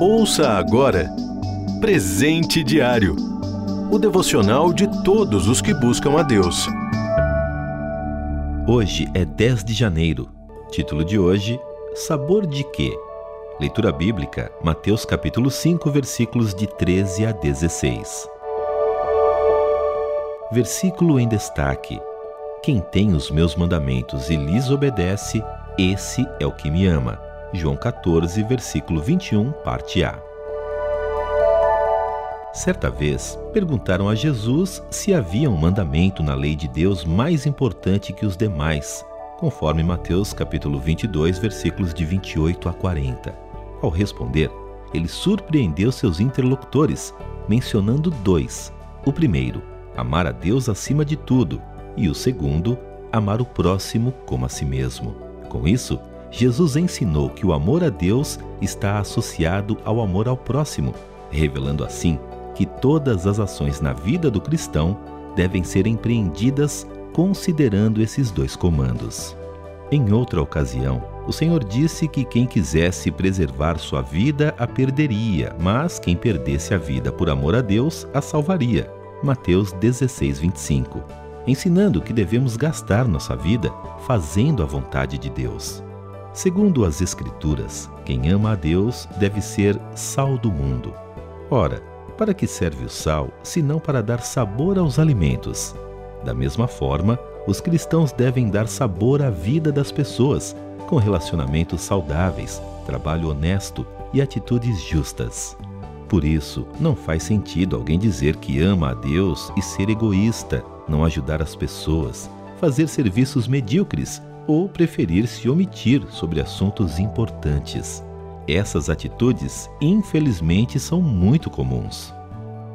Ouça agora Presente Diário o devocional de todos os que buscam a Deus. Hoje é 10 de janeiro. Título de hoje: Sabor de quê? Leitura bíblica, Mateus capítulo 5, versículos de 13 a 16. Versículo em destaque: Quem tem os meus mandamentos e lhes obedece, esse é o que me ama. João 14, versículo 21, parte A. Certa vez, perguntaram a Jesus se havia um mandamento na lei de Deus mais importante que os demais, conforme Mateus capítulo 22, versículos de 28 a 40. Ao responder, ele surpreendeu seus interlocutores, mencionando dois. O primeiro, amar a Deus acima de tudo, e o segundo, amar o próximo como a si mesmo. Com isso, Jesus ensinou que o amor a Deus está associado ao amor ao próximo, revelando assim que todas as ações na vida do cristão devem ser empreendidas considerando esses dois comandos. Em outra ocasião, o Senhor disse que quem quisesse preservar sua vida a perderia, mas quem perdesse a vida por amor a Deus a salvaria. Mateus 16, 25. Ensinando que devemos gastar nossa vida fazendo a vontade de Deus. Segundo as Escrituras, quem ama a Deus deve ser sal do mundo. Ora, para que serve o sal, senão para dar sabor aos alimentos? Da mesma forma, os cristãos devem dar sabor à vida das pessoas, com relacionamentos saudáveis, trabalho honesto e atitudes justas. Por isso, não faz sentido alguém dizer que ama a Deus e ser egoísta, não ajudar as pessoas, fazer serviços medíocres ou preferir se omitir sobre assuntos importantes. Essas atitudes, infelizmente, são muito comuns.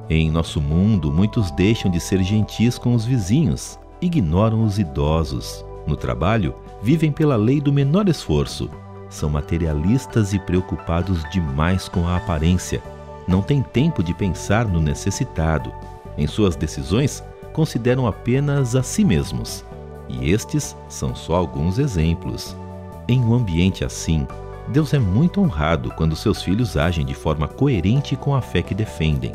Em nosso mundo, muitos deixam de ser gentis com os vizinhos, ignoram os idosos. No trabalho, vivem pela lei do menor esforço. São materialistas e preocupados demais com a aparência. Não têm tempo de pensar no necessitado. Em suas decisões, consideram apenas a si mesmos. E estes são só alguns exemplos. Em um ambiente assim, Deus é muito honrado quando seus filhos agem de forma coerente com a fé que defendem.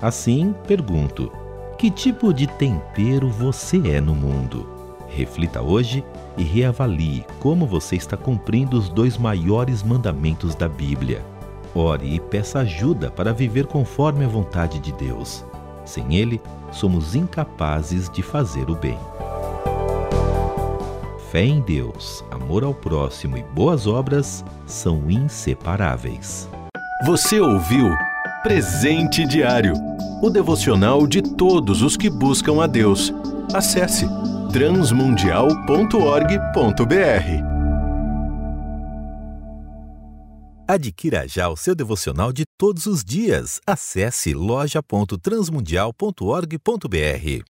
Assim, pergunto: que tipo de tempero você é no mundo? Reflita hoje e reavalie como você está cumprindo os dois maiores mandamentos da Bíblia. Ore e peça ajuda para viver conforme a vontade de Deus. Sem Ele, somos incapazes de fazer o bem. Fé em Deus, amor ao próximo e boas obras são inseparáveis. Você ouviu Presente Diário o devocional de todos os que buscam a Deus. Acesse transmundial.org.br. Adquira já o seu devocional de todos os dias. Acesse loja.transmundial.org.br.